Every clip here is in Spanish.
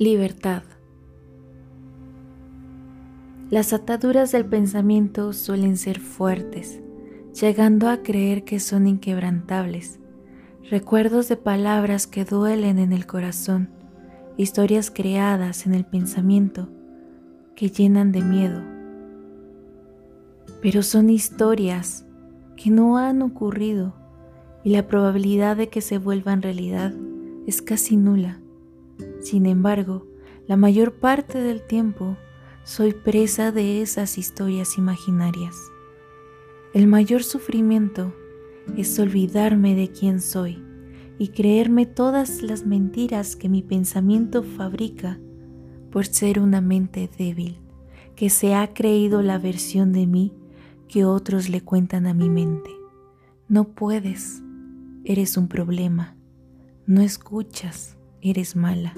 Libertad. Las ataduras del pensamiento suelen ser fuertes, llegando a creer que son inquebrantables. Recuerdos de palabras que duelen en el corazón, historias creadas en el pensamiento que llenan de miedo. Pero son historias que no han ocurrido y la probabilidad de que se vuelvan realidad es casi nula. Sin embargo, la mayor parte del tiempo soy presa de esas historias imaginarias. El mayor sufrimiento es olvidarme de quién soy y creerme todas las mentiras que mi pensamiento fabrica por ser una mente débil, que se ha creído la versión de mí que otros le cuentan a mi mente. No puedes, eres un problema. No escuchas, eres mala,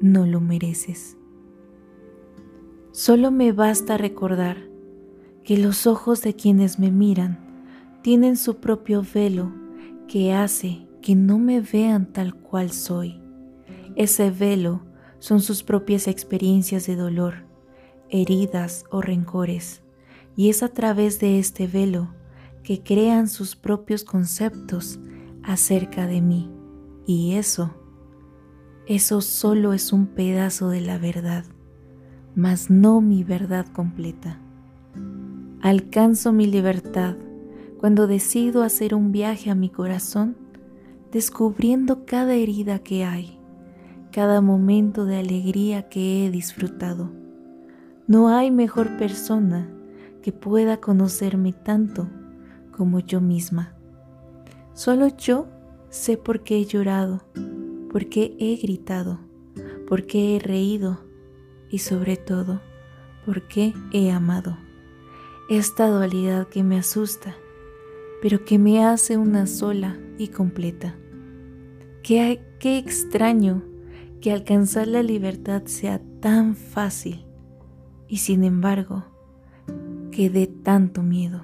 no lo mereces. Solo me basta recordar que los ojos de quienes me miran tienen su propio velo que hace que no me vean tal cual soy. Ese velo son sus propias experiencias de dolor, heridas o rencores, y es a través de este velo que crean sus propios conceptos acerca de mí. Y eso, eso solo es un pedazo de la verdad, mas no mi verdad completa. Alcanzo mi libertad cuando decido hacer un viaje a mi corazón, descubriendo cada herida que hay, cada momento de alegría que he disfrutado. No hay mejor persona que pueda conocerme tanto como yo misma. Solo yo Sé por qué he llorado, por qué he gritado, por qué he reído y sobre todo, por qué he amado. Esta dualidad que me asusta, pero que me hace una sola y completa. Qué, qué extraño que alcanzar la libertad sea tan fácil y sin embargo que dé tanto miedo.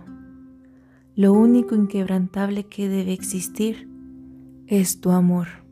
Lo único inquebrantable que debe existir es tu amor.